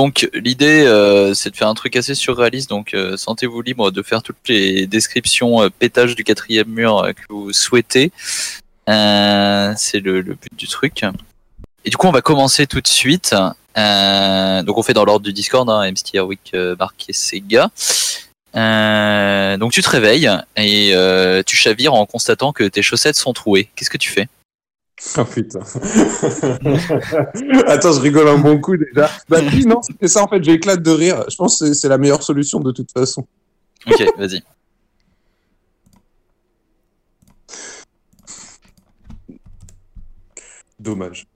donc l'idée, euh, c'est de faire un truc assez surréaliste. Donc euh, sentez-vous libre de faire toutes les descriptions euh, pétage du quatrième mur euh, que vous souhaitez. C'est le, but du truc. Et du coup, on va commencer tout de suite. Donc on fait dans l'ordre du Discord, hein, MST Airwick, euh, Marc et Sega. Donc tu te réveilles et tu chavires en constatant que tes chaussettes sont trouées. Qu'est-ce que tu fais? Oh putain. Attends, je rigole un bon coup déjà. Bah oui, non, c'était ça en fait, j'éclate de rire. Je pense que c'est- c'est la meilleure solution de toute façon. Ok, vas-y. Dommage.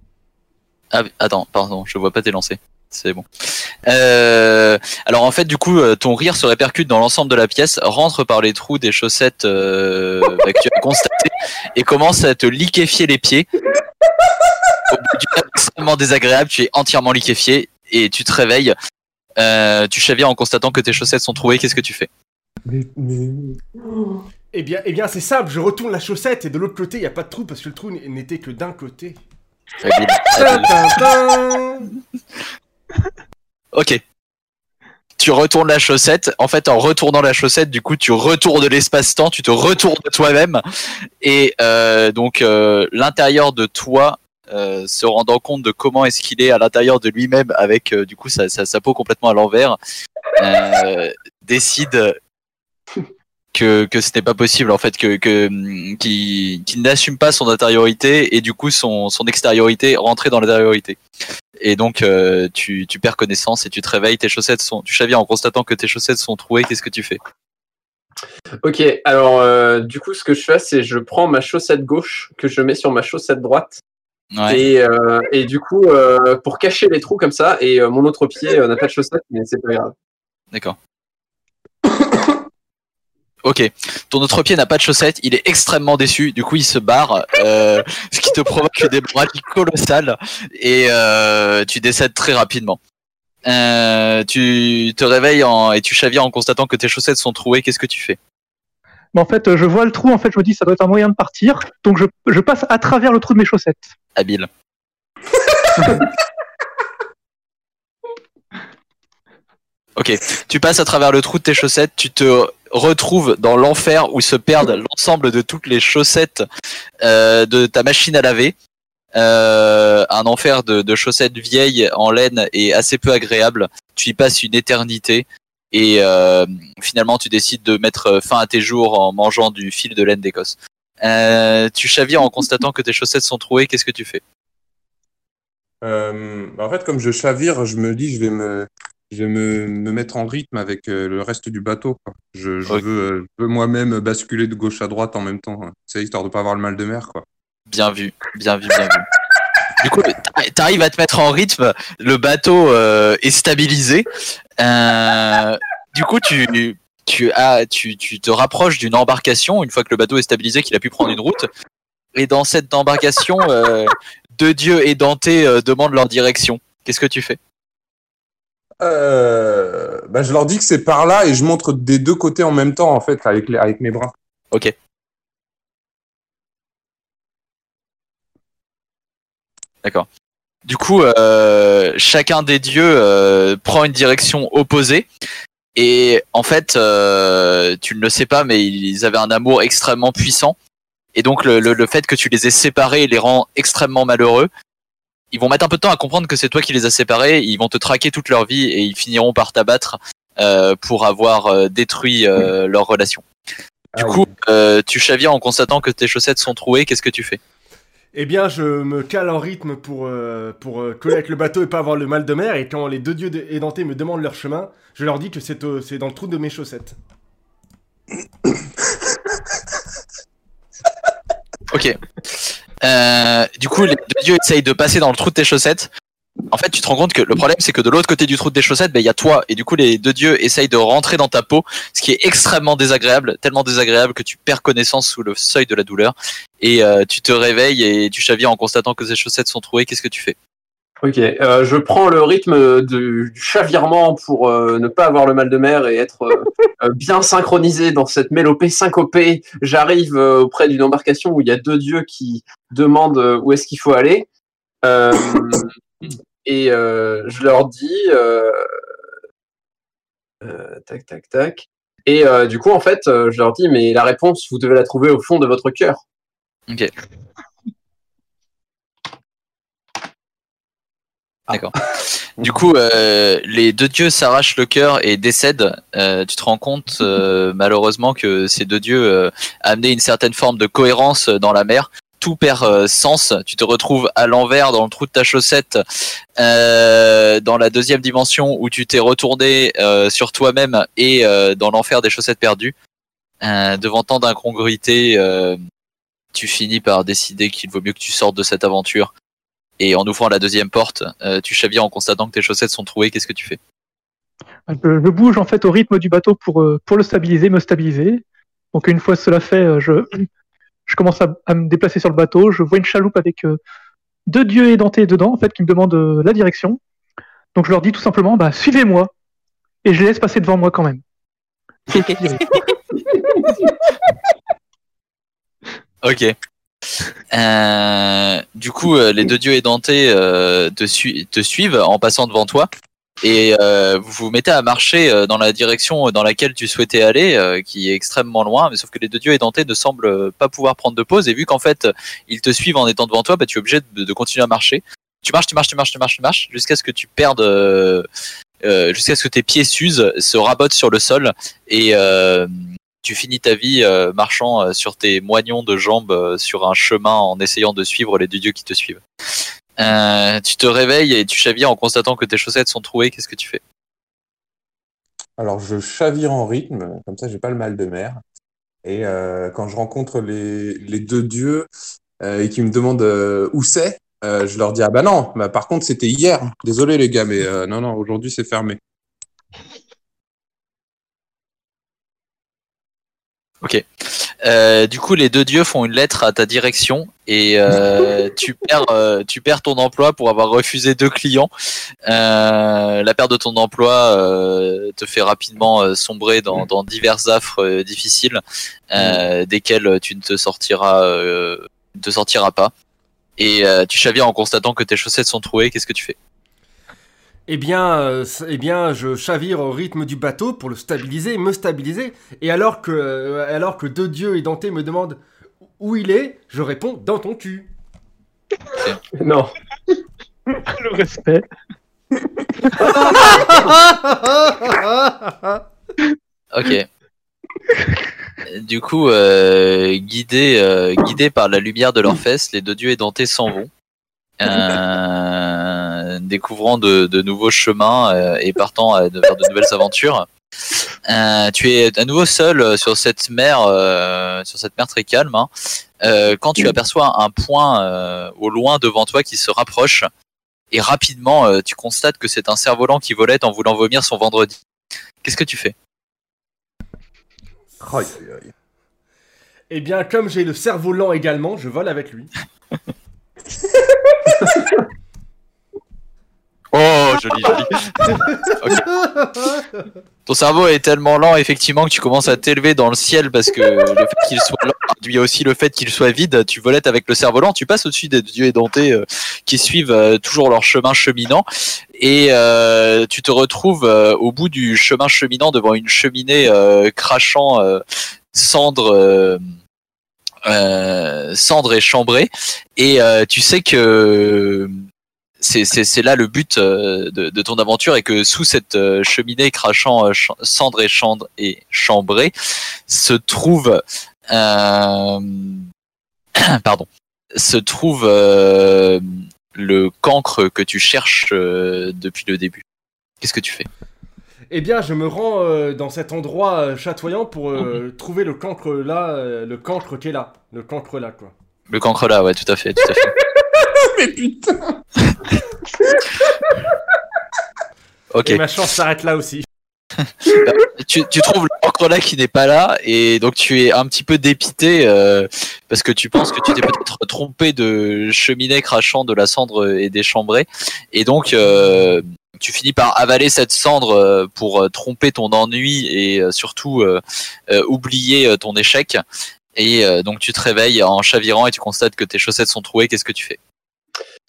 Ah, attends, pardon, je vois pas tes lancers. C'est bon. Euh, alors en fait, du coup, euh, ton rire se répercute dans l'ensemble de la pièce, rentre par les trous des chaussettes euh, bah, que tu as constatées et commence à te liquéfier les pieds. Au bout extrêmement désagréable, tu es entièrement liquéfié et tu te réveilles. Euh, tu chavires en constatant que tes chaussettes sont trouées. Qu'est-ce que tu fais? Eh bien, eh bien c'est simple, je retourne la chaussette et de l'autre côté, il n'y a pas de trou parce que le trou n'était que d'un côté. Habile, Ta habile. ta ta. Ok. Tu retournes la chaussette. En fait, en retournant la chaussette, du coup, tu retournes l'espace-temps, tu te retournes toi-même. Et euh, donc, euh, l'intérieur de toi, euh, se rendant compte de comment est-ce qu'il est à l'intérieur de lui-même, avec euh, du coup sa, sa, peau complètement à l'envers, euh, décide que, que ce n'est pas possible, en fait, que, que qu'il qu'il n'assume pas son intériorité et du coup son, son extériorité rentrer dans l'intériorité. Et donc, euh, tu, tu perds connaissance et tu te réveilles, tes chaussettes sont, tu chavires en constatant que tes chaussettes sont trouées. Qu'est-ce que tu fais? Ok, alors euh, du coup, ce que je fais, c'est je prends ma chaussette gauche que je mets sur ma chaussette droite. Ouais. Et, euh, et du coup, pour cacher les trous comme ça, et mon autre pied n'a pas de chaussette, mais c'est pas grave. D'accord. Ok. Ton autre pied n'a pas de chaussettes. Il est extrêmement déçu. Du coup, il se barre, euh, ce qui te provoque des bradies colossales et euh, tu décèdes très rapidement. Euh, tu te réveilles en, et tu chavires en constatant que tes chaussettes sont trouées. Qu'est-ce que tu fais? Mais en fait, je vois le trou, en fait, je me dis ça doit être un moyen de partir, donc je, je passe à travers le trou de mes chaussettes. Habile. ok, tu passes à travers le trou de tes chaussettes, tu te retrouves dans l'enfer où se perdent l'ensemble de toutes les chaussettes euh, de ta machine à laver. Euh, un enfer de, de chaussettes vieilles en laine et assez peu agréable. Tu y passes une éternité et euh, finalement tu décides de mettre fin à tes jours en mangeant du fil de laine d'Écosse. Euh, tu chavires en constatant que tes chaussettes sont trouées. Qu'est-ce que tu fais? Euh, en fait, comme je chavire, je me dis, je vais me, je vais me, me mettre en rythme avec euh, le reste du bateau. quoi. Je, je veux, euh, je veux moi-même basculer de gauche à droite en même temps. hein. C'est histoire de pas avoir le mal de mer, quoi. Bien vu, bien vu, bien vu. Du coup, t'a- t'arrives à te mettre en rythme, le bateau euh, est stabilisé. Euh, du coup, tu, tu, as, tu, tu te rapproches d'une embarcation une fois que le bateau est stabilisé, qu'il a pu prendre une route. Et dans cette embarcation, euh, deux dieux édentés euh, demandent leur direction. Qu'est-ce que tu fais? Euh, bah, je leur dis que c'est par là et je montre des deux côtés en même temps, en fait, avec, les, avec mes bras. Ok. D'accord. Du coup, euh, chacun des dieux euh, prend une direction opposée. Et en fait, tu ne le sais pas, mais ils avaient un amour extrêmement puissant. Et donc, le fait que tu les aies séparés les rend extrêmement malheureux. Ils vont mettre un peu de temps à comprendre que c'est toi qui les as séparés. Ils vont te traquer toute leur vie et ils finiront par t'abattre euh, pour avoir euh, détruit euh, leur relation. Du Aïe. coup, euh, tu chavires en constatant que tes chaussettes sont trouées. Qu'est-ce que tu fais? Eh bien, je me cale en rythme pour, pour coller avec le bateau et pas avoir le mal de mer. Et quand les deux dieux édentés me demandent leur chemin, je leur dis que c'est dans le trou de mes chaussettes. Ok. Euh, du coup, les deux dieux essayent de passer dans le trou de tes chaussettes. En fait, tu te rends compte que le problème, c'est que de l'autre côté du trou de tes chaussettes, ben, il y a toi. Et du coup, les deux dieux essayent de rentrer dans ta peau, ce qui est extrêmement désagréable, tellement désagréable que tu perds connaissance sous le seuil de la douleur. Et euh, tu te réveilles et tu chavires en constatant que tes chaussettes sont trouées. Qu'est-ce que tu fais? Ok, euh, je prends le rythme du, chavirement pour euh, ne pas avoir le mal de mer et être euh, bien synchronisé dans cette mélopée syncopée. J'arrive auprès d'une embarcation où il y a deux dieux qui demandent où est-ce qu'il faut aller. Et je leur dis tac tac tac. Et du coup, en fait, je leur dis mais la réponse, vous devez la trouver au fond de votre cœur. Ok. D'accord. Du coup, euh, les deux dieux s'arrachent le cœur et décèdent. Euh, tu te rends compte, euh, malheureusement, que ces deux dieux euh, amenaient une certaine forme de cohérence dans la mer. Tout perd sens. Tu te retrouves à l'envers dans le trou de ta chaussette, euh, dans la deuxième dimension où tu t'es retourné euh, sur toi-même et euh, dans l'enfer des chaussettes perdues. Euh, devant tant d'incongruités, euh, tu finis par décider qu'il vaut mieux que tu sortes de cette aventure. Et en ouvrant la deuxième porte, euh, tu chavires en constatant que tes chaussettes sont trouées. Qu'est-ce que tu fais? Je, je bouge en fait au rythme du bateau pour, euh, pour le stabiliser, me stabiliser. Donc une fois cela fait, euh, je, je commence à, à me déplacer sur le bateau. Je vois une chaloupe avec euh, deux dieux édentés dedans, en fait, qui me demandent euh, la direction. Donc je leur dis tout simplement, bah, suivez-moi. Et je les laisse passer devant moi quand même. Ok. Euh, du coup, euh, les deux dieux édentés euh, te, sui- te suivent en passant devant toi. Et vous vous mettez à marcher dans la direction dans laquelle tu souhaitais aller, qui est extrêmement loin, mais sauf que les deux dieux édentés ne semblent pas pouvoir prendre de pause, et vu qu'en fait ils te suivent en étant devant toi, bah, tu es obligé de, de continuer à marcher. Tu marches, tu marches, tu marches, tu marches, tu marches, jusqu'à ce que tu perdes, euh, jusqu'à ce que tes pieds s'usent, se rabotent sur le sol, et euh, tu finis ta vie euh, marchant euh, sur tes moignons de jambes euh, sur un chemin en essayant de suivre les deux dieux qui te suivent. Tu te réveilles et tu chavires en constatant que tes chaussettes sont trouées. Qu'est-ce que tu fais? Alors, je chavire en rythme, comme ça, j'ai pas le mal de mer. Et quand je rencontre les, deux dieux et qu'ils me demandent où c'est, je leur dis ah bah non, bah, par contre c'était hier. Désolé les gars, mais non non, aujourd'hui c'est fermé. Euh, Du coup, les deux dieux font une lettre à ta direction et euh, tu perds, euh, tu perds ton emploi pour avoir refusé deux clients. Euh, la perte de ton emploi euh, te fait rapidement sombrer dans, dans divers affres difficiles, euh, desquels tu ne te sortiras, euh, ne te sortiras pas. Et euh, tu chavires en constatant que tes chaussettes sont trouées. Qu'est-ce que tu fais? Eh bien, euh, eh bien, je chavire au rythme du bateau pour le stabiliser, me stabiliser. Et alors que, euh, alors que deux dieux édentés me demandent où il est, je réponds dans ton cul. Non. le respect. Ok. Du coup, euh, guidés euh, guidés par la lumière de leurs fesses, les deux dieux édentés s'en vont, euh, découvrant de, de nouveaux chemins euh, et partant à de- vers de nouvelles aventures. Euh, tu es à nouveau seul euh, sur cette mer, euh, sur cette mer très calme, hein, euh, quand tu aperçois un point euh, au loin devant toi qui se rapproche. Et rapidement, euh, tu constates que c'est un cerf-volant qui volait en voulant vomir son vendredi. Qu'est-ce que tu fais? Aïe, aïe, aïe. Eh bien, comme j'ai le cerveau lent également, je vole avec lui. Oh, joli, joli. Ok. Ton cerveau est tellement lent, effectivement, que tu commences à t'élever dans le ciel parce que le fait qu'il soit lent induit aussi le fait qu'il soit vide. Tu volettes avec le cerveau lent, tu passes au-dessus des dieux édentés euh, qui suivent euh, toujours leur chemin cheminant et euh, tu te retrouves euh, au bout du chemin cheminant devant une cheminée euh, crachant euh, cendre. euh, euh, cendre et chambrée et euh, tu sais que c'est- là le but euh, de, de ton aventure et que sous cette euh, cheminée crachant euh, ch- cendre et cendre et chambrée se trouve euh, pardon se trouve euh, le cancre que tu cherches euh, depuis le début. Qu'est-ce que tu fais? Eh bien, je me rends euh, dans cet endroit euh, chatoyant pour euh, trouver le cancre là, euh, le cancre qui est là. Le cancre là, quoi. Le cancre là, ouais, tout à fait, tout à fait. Mais putain Ok. Et ma chance s'arrête là aussi. tu, tu trouves l'encre là qui n'est pas là et donc tu es un petit peu dépité euh, parce que tu penses que tu t'es peut-être trompé de cheminée crachant de la cendre et des chambrées et donc euh, tu finis par avaler cette cendre euh, pour tromper ton ennui et surtout euh, oublier ton échec et donc tu te réveilles en chavirant et tu constates que tes chaussettes sont trouées qu'est-ce que tu fais?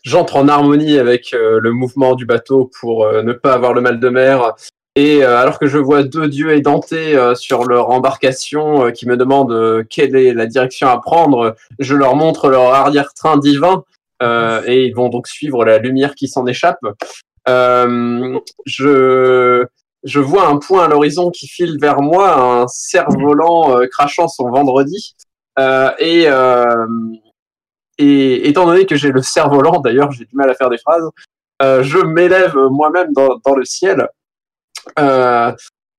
J'entre en harmonie avec euh, le mouvement du bateau pour euh, ne pas avoir le mal de mer. Et euh, alors que je vois deux dieux édentés sur leur embarcation qui me demandent quelle est la direction à prendre, je leur montre leur arrière-train divin et ils vont donc suivre la lumière qui s'en échappe. Je, je vois un point à l'horizon qui file vers moi, un cerf-volant crachant son vendredi. Et, et étant donné que j'ai le cerf-volant, d'ailleurs j'ai du mal à faire des phrases, euh, je m'élève moi-même dans, dans le ciel. Euh,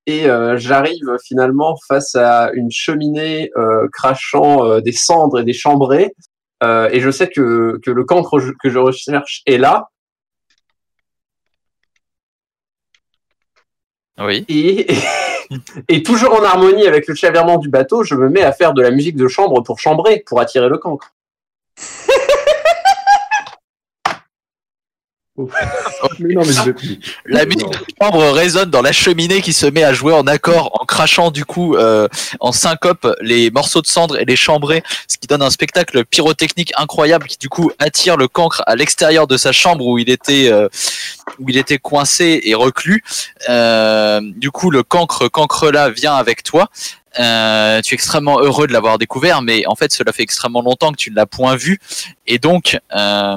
et euh, j'arrive finalement face à une cheminée crachant des cendres et des chambrées. Et je sais que, que le cancre que je recherche est là. Oui. Et, et toujours en harmonie avec le chavirement du bateau, je me mets à faire de la musique de chambre pour chambrer, pour attirer le cancre. Mais non, mais je vais plus. La musique de chambre résonne dans la cheminée qui se met à jouer en accord en crachant du coup euh, en syncope les morceaux de cendre et les chambrées, ce qui donne un spectacle pyrotechnique incroyable qui du coup attire le cancre à l'extérieur de sa chambre où il était euh, où il était coincé et reclus. Euh, du coup, le cancre cancre là vient avec toi. Euh, tu es extrêmement heureux de l'avoir découvert, mais en fait, cela fait extrêmement longtemps que tu ne l'as point vu, et donc euh,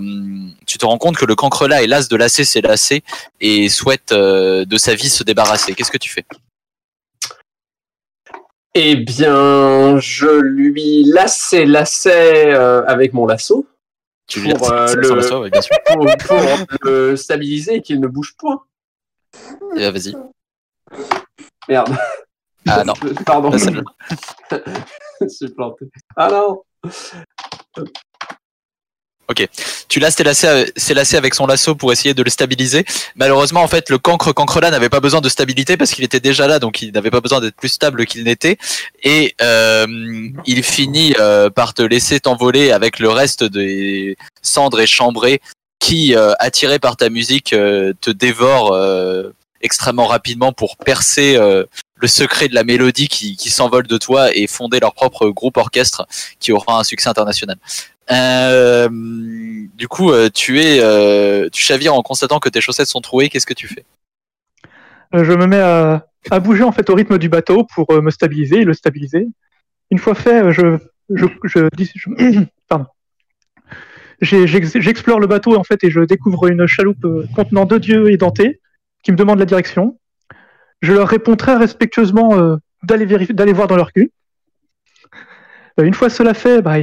tu te rends compte que le cancre là est las de lasser ses lacets et souhaite euh, de sa vie se débarrasser. Qu'est-ce que tu fais? Eh bien, je lui lassais, lassais euh, avec mon lasso Tu lui Pour, sans le- la soie, oui, bien sûr. pour, pour le stabiliser et qu'il ne bouge point. Eh ben, Vas-y. Merde. Ah non. Pardon. Je suis planté. Ah non. Tu lacets, euh, ses lacets avec son lasso pour essayer de le stabiliser. Malheureusement, en fait, le cancre cancre là n'avait pas besoin de stabilité parce qu'il était déjà là, donc il n'avait pas besoin d'être plus stable qu'il n'était. Et euh, il finit euh, par te laisser t'envoler avec le reste des cendres et chambrées qui, euh, attirés par ta musique, euh, te dévorent euh, extrêmement rapidement pour percer euh, le secret de la mélodie qui, s'envole de toi et fonder leur propre groupe orchestre qui aura un succès international. Euh, du coup, euh, tu es, euh, tu chavires en constatant que tes chaussettes sont trouées. Qu'est-ce que tu fais? Je me mets à, bouger en fait au rythme du bateau pour me stabiliser et le stabiliser. Une fois fait, je, J'explore le bateau en fait et je découvre une chaloupe contenant deux dieux édentés qui me demandent la direction. Je leur réponds très respectueusement euh, d'aller vérifier, d'aller voir dans leur cul. Euh, une fois cela fait, bah,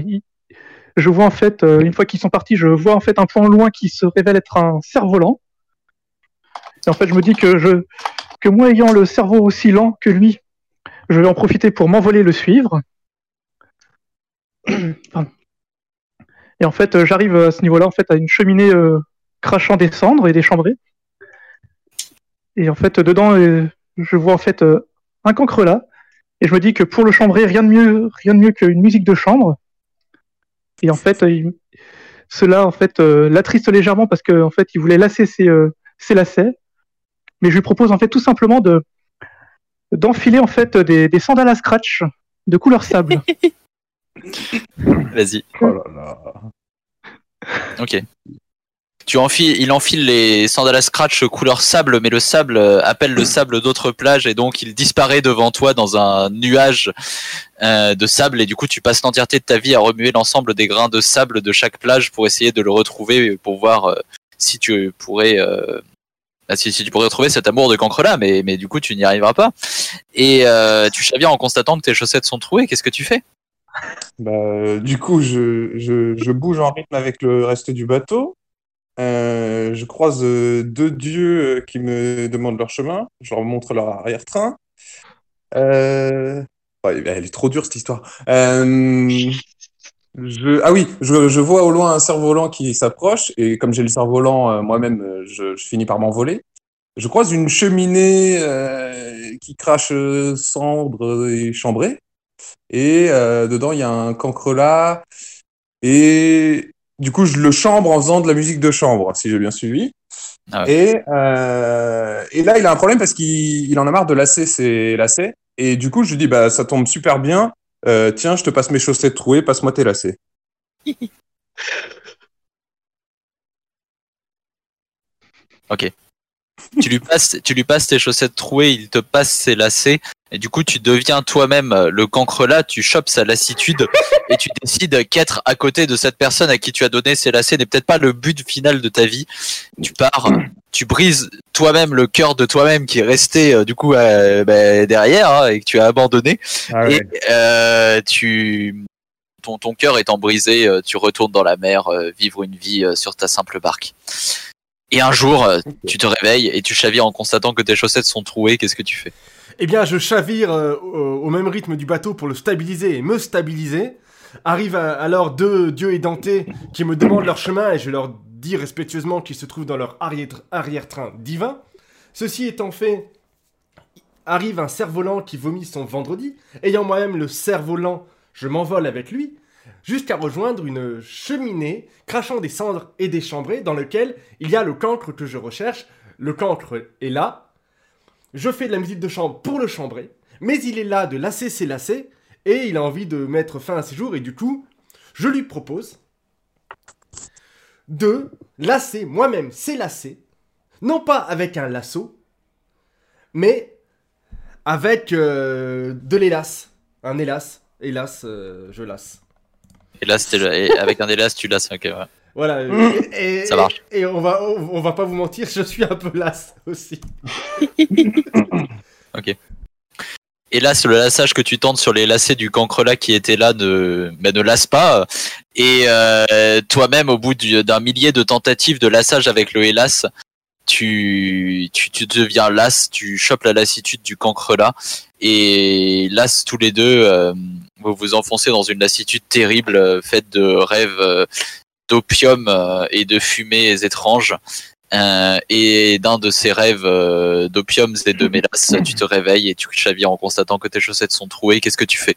je vois en fait, euh, une fois qu'ils sont partis, je vois en fait un point loin qui se révèle être un cerf-volant. Et en fait, je me dis que je, que moi ayant le cerveau aussi lent que lui, je vais en profiter pour m'envoler le suivre. Et en fait, j'arrive à ce niveau-là, en fait, à une cheminée crachant des cendres et des chambrées. Et en fait, dedans, euh, je vois en fait euh, un cancre là. Et je me dis que pour le chambrer, rien de mieux, rien de mieux qu'une musique de chambre. Et en fait, il- cela en fait euh, l'attriste légèrement parce que en fait, il voulait lasser ses, euh, ses lacets mais je lui propose en fait tout simplement de d'enfiler en fait des, des sandales à scratch de couleur sable. Vas-y. Oh là là. Ok. Tu enfiles, il enfile les sandales scratch couleur sable, mais le sable euh, appelle le sable d'autres plages et donc il disparaît devant toi dans un nuage euh, de sable et du coup tu passes l'entièreté de ta vie à remuer l'ensemble des grains de sable de chaque plage pour essayer de le retrouver pour voir euh, si tu pourrais euh, bah, si, tu pourrais retrouver cet amour de cancre là, mais, mais du coup tu n'y arriveras pas. Et tu chavires en constatant que tes chaussettes sont trouées. Qu'est-ce que tu fais? Bah, du coup, je, je, je bouge en rythme avec le reste du bateau. Euh, je croise euh, deux dieux euh, qui me demandent leur chemin. Je leur montre leur arrière-train. Elle est trop dure cette histoire. Ah oui, je, vois au loin un cerf-volant qui s'approche et comme j'ai le cerf-volant moi-même, je, je finis par m'envoler. Je croise une cheminée qui crache cendres et chambrées. Et dedans, il y a un cancre là. Et du coup, je le chambre en faisant de la musique de chambre, si j'ai bien suivi. Ah ouais. et, euh, et là, il a un problème parce qu'il il en a marre de lasser ses lacets. Et du coup, je lui dis, bah, ça tombe super bien. Euh, tiens, je te passe mes chaussettes trouées, passe-moi tes lacets. tu lui passes, tu lui passes tes chaussettes trouées, il te passe ses lacets, et du coup tu deviens toi-même euh, le cancre là, tu chopes sa lassitude et tu décides qu'être à côté de cette personne à qui tu as donné ses lacets n'est peut-être pas le but final de ta vie. Tu pars, tu brises toi-même le cœur de toi-même qui est resté euh, du coup euh, bah, derrière hein, et que tu as abandonné, Ah ouais. et euh, tu ton, ton cœur étant brisé, tu retournes dans la mer, vivre une vie sur ta simple barque. Et un jour, euh, tu te réveilles et tu chavires en constatant que tes chaussettes sont trouées. Qu'est-ce que tu fais? Eh bien, je chavire euh, au, même rythme du bateau pour le stabiliser et me stabiliser. Arrivent à- alors deux dieux édentés qui me demandent leur chemin et je leur dis respectueusement qu'ils se trouvent dans leur arrière- arrière-train divin. Ceci étant fait, arrive un cerf-volant qui vomit son vendredi. Ayant moi-même le cerf-volant, je m'envole avec lui jusqu'à rejoindre une cheminée crachant des cendres et des chambrées dans lequel il y a le cancre que je recherche. Le cancre est là, je fais de la musique de chambre pour le chambrer, mais il est là de lasser ses lacets, et il a envie de mettre fin à ses jours, et du coup, je lui propose de lasser moi-même ses lacets, non pas avec un lasso, mais avec euh, de l'élas, un hélas, hélas, euh, je lasse. Et là, c'était le- et avec un élas, tu lasses. ok, ouais. Voilà. Et, et- Ça marche. Et, on va, on, va pas vous mentir, je suis un peu las aussi. Hélas, le lassage que tu tentes sur les lacets du cancre là qui était là ne, bah, ne lasse pas. Et euh, toi-même, au bout du- d'un millier de tentatives de lassage avec le hélas, tu, tu, tu deviens las, tu chopes la lassitude du cancre là. Et las tous les deux, euh, vous vous enfoncez dans une lassitude terrible euh, faite de rêves euh, d'opium euh, et de fumées étranges. Euh, et d'un de ces rêves euh, d'opium et de mélasse, tu te réveilles et tu chavires en constatant que tes chaussettes sont trouées. Qu'est-ce que tu fais?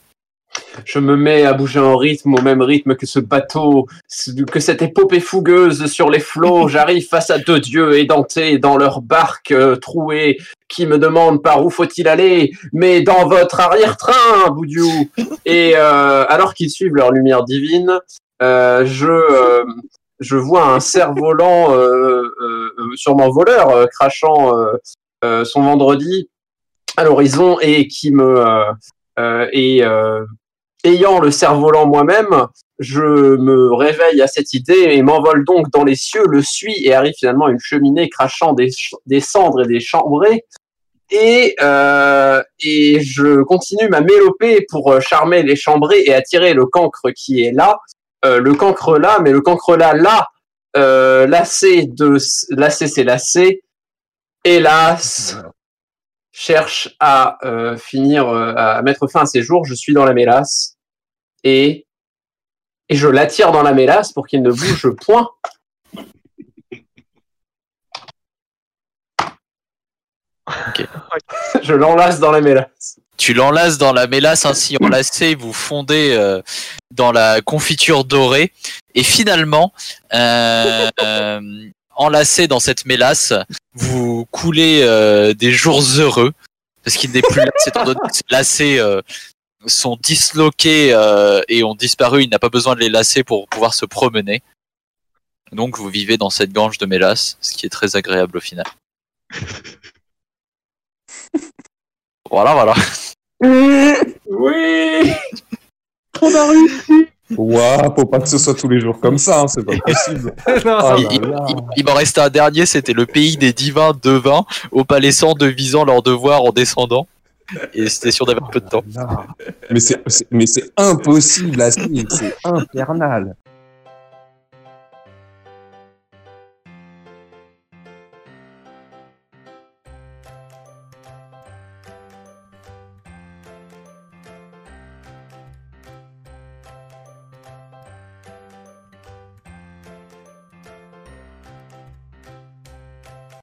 Je me mets à bouger en rythme, au même rythme que ce bateau, que cette épopée fougueuse sur les flots. J'arrive face à deux dieux édentés dans leur barque euh, trouée qui me demandent par où faut-il aller, mais dans votre arrière-train, Boudiou. Et euh, alors qu'ils suivent leur lumière divine, euh, je, je vois un cerf-volant, sûrement voleur, crachant son vendredi à l'horizon et qui me... euh, euh, et euh, ayant le cerf-volant moi-même, je me réveille à cette idée et m'envole donc dans les cieux, le suis et arrive finalement à une cheminée crachant des, cendres et des chambrées. Et, euh, et je continue ma mélopée pour euh, charmer les chambrées et attirer le cancre qui est là. Euh, le cancre là, mais le cancre là, là, euh, lassé de lassé, c'est lassé. Hélas, cherche à euh, finir, euh, à mettre fin à ses jours. Je suis dans la mélasse et et je l'attire dans la mélasse pour qu'il ne bouge point. je l'enlace dans la mélasse. Tu l'enlaces dans la mélasse ainsi enlacée, vous fondez euh, dans la confiture dorée, et finalement, euh, euh, enlacé dans cette mélasse, vous coulez euh, des jours heureux, parce qu'il n'est plus là, étant donné que ces lacets euh, sont disloqués euh, et ont disparu, il n'a pas besoin de les lacer pour pouvoir se promener. Donc vous vivez dans cette gange de mélasse, ce qui est très agréable au final. Voilà, voilà. Oui. On a réussi Ouah, faut pas que ce soit tous les jours comme ça, hein, c'est pas possible. Non, Ah il, il- là. il- il m'en restait un dernier, c'était le pays des divins devins, au palais sans devisant leur devoir en descendant. Et c'était sûr d'avoir peu de temps. Mais c'est c'est- mais c'est impossible à suivre, c'est infernal.